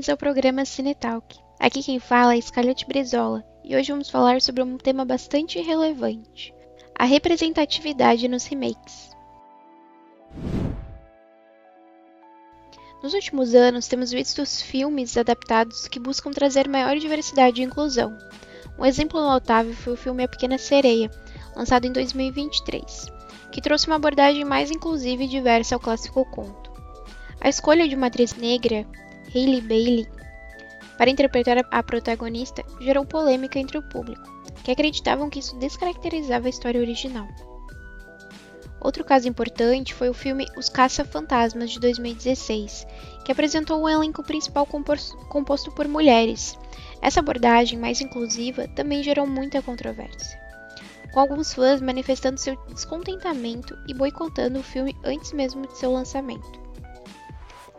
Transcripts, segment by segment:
bem-vindos ao programa Cinetalk. Aqui quem fala é Scarlett Brizola e hoje vamos falar sobre um tema bastante relevante: a representatividade nos remakes. Nos últimos anos, temos visto filmes adaptados que buscam trazer maior diversidade e inclusão. Um exemplo notável foi o filme A Pequena Sereia, lançado em 2023, que trouxe uma abordagem mais inclusiva e diversa ao clássico conto. A escolha de uma atriz negra, Hailey Bailey, para interpretar a protagonista gerou polêmica entre o público, que acreditavam que isso descaracterizava a história original. Outro caso importante foi o filme Os Caça-Fantasmas de 2016, que apresentou um elenco principal composto por mulheres. Essa abordagem mais inclusiva também gerou muita controvérsia, com alguns fãs manifestando seu descontentamento e boicotando o filme antes mesmo de seu lançamento.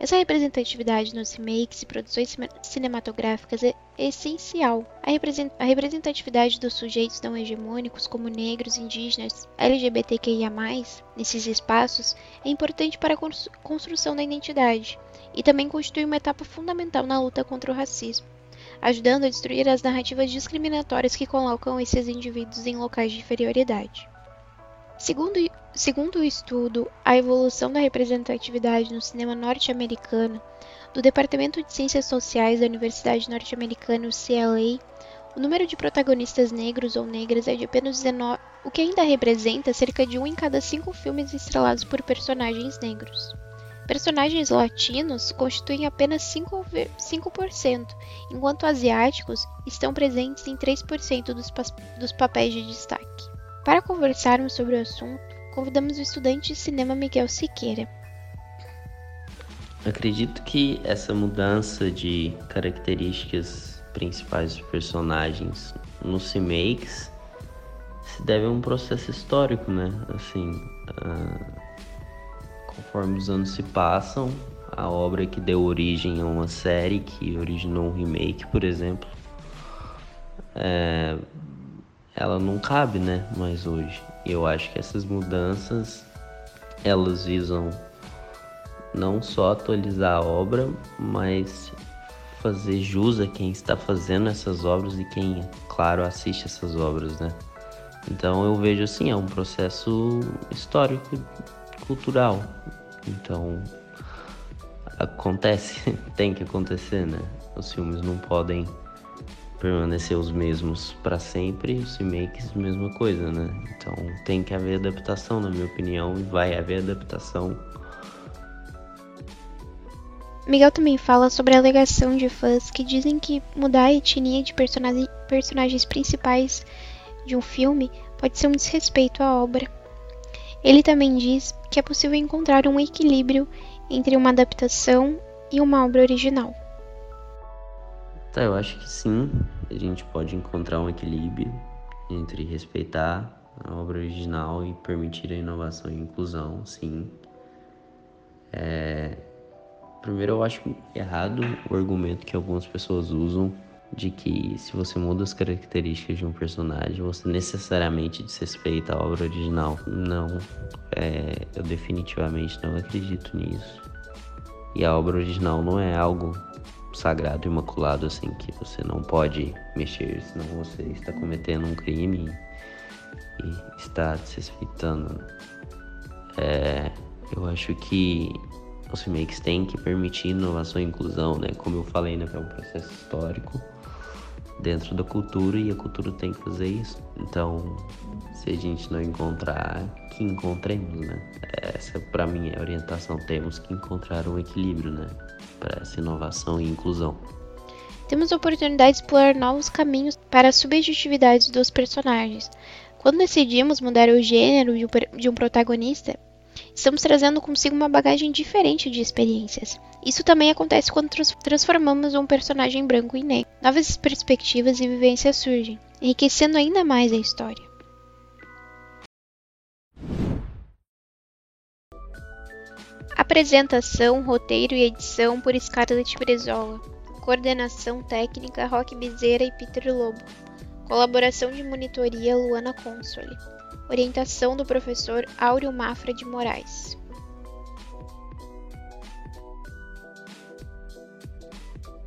Essa representatividade nos remakes e produções cinematográficas é essencial. A, representatividade dos sujeitos não hegemônicos, como negros, indígenas, LGBTQIA, nesses espaços, é importante para a construção da identidade e também constitui uma etapa fundamental na luta contra o racismo, ajudando a destruir as narrativas discriminatórias que colocam esses indivíduos em locais de inferioridade. Segundo, segundo o estudo A Evolução da Representatividade no Cinema Norte-Americano, do Departamento de Ciências Sociais da Universidade Norte-Americana, CLA, o número de protagonistas negros ou negras é de apenas 19, o que ainda representa cerca de um em cada cinco filmes estrelados por personagens negros. Personagens latinos constituem apenas 5%, 5% enquanto asiáticos estão presentes em 3% dos, dos papéis de destaque. Para conversarmos sobre o assunto, convidamos o estudante de cinema Miguel Siqueira. Acredito que essa mudança de características principais dos personagens nos remakes se deve a um processo histórico, né? Assim, uh, conforme os anos se passam, a obra que deu origem a uma série que originou um remake, por exemplo, é, ela não cabe, né, mais hoje. Eu acho que essas mudanças elas visam não só atualizar a obra, mas fazer jus a quem está fazendo essas obras e quem, claro, assiste essas obras, né? Então eu vejo assim, é um processo histórico, cultural. Então acontece, tem que acontecer, né? Os filmes não podem permanecer os mesmos para sempre, os remakes, mesma coisa, né? Então tem que haver adaptação, na minha opinião, e vai haver adaptação. Miguel também fala sobre a alegação de fãs que dizem que mudar a etnia de personagens, personagens principais de um filme pode ser um desrespeito à obra. Ele também diz que é possível encontrar um equilíbrio entre uma adaptação e uma obra original. Tá, eu acho que sim, a gente pode encontrar um equilíbrio entre respeitar a obra original e permitir a inovação e inclusão, sim. É... Primeiro, eu acho errado o argumento que algumas pessoas usam de que se você muda as características de um personagem, você necessariamente desrespeita a obra original. Não, é... eu definitivamente não acredito nisso. E a obra original não é algo sagrado, imaculado, assim, que você não pode mexer, senão você está cometendo um crime e está desrespeitando. É, eu acho que os remakes têm que permitir inovação e inclusão, né? Como eu falei, né? É um processo histórico dentro da cultura e a cultura tem que fazer isso. Então, se a gente não encontrar, que encontremos, né? Essa para mim é a orientação. Temos que encontrar um equilíbrio, né? Para essa inovação e inclusão. Temos a oportunidade de explorar novos caminhos para as subjetividades dos personagens. Quando decidimos mudar o gênero de um protagonista, estamos trazendo consigo uma bagagem diferente de experiências. Isso também acontece quando transformamos um personagem branco em negro. Novas perspectivas e vivências surgem, enriquecendo ainda mais a história. Apresentação, roteiro e edição por Scarlett Brizola. Coordenação técnica Roque Bezerra e Peter Lobo. Colaboração de monitoria Luana Consoli. Orientação do professor Áureo Mafra de Moraes.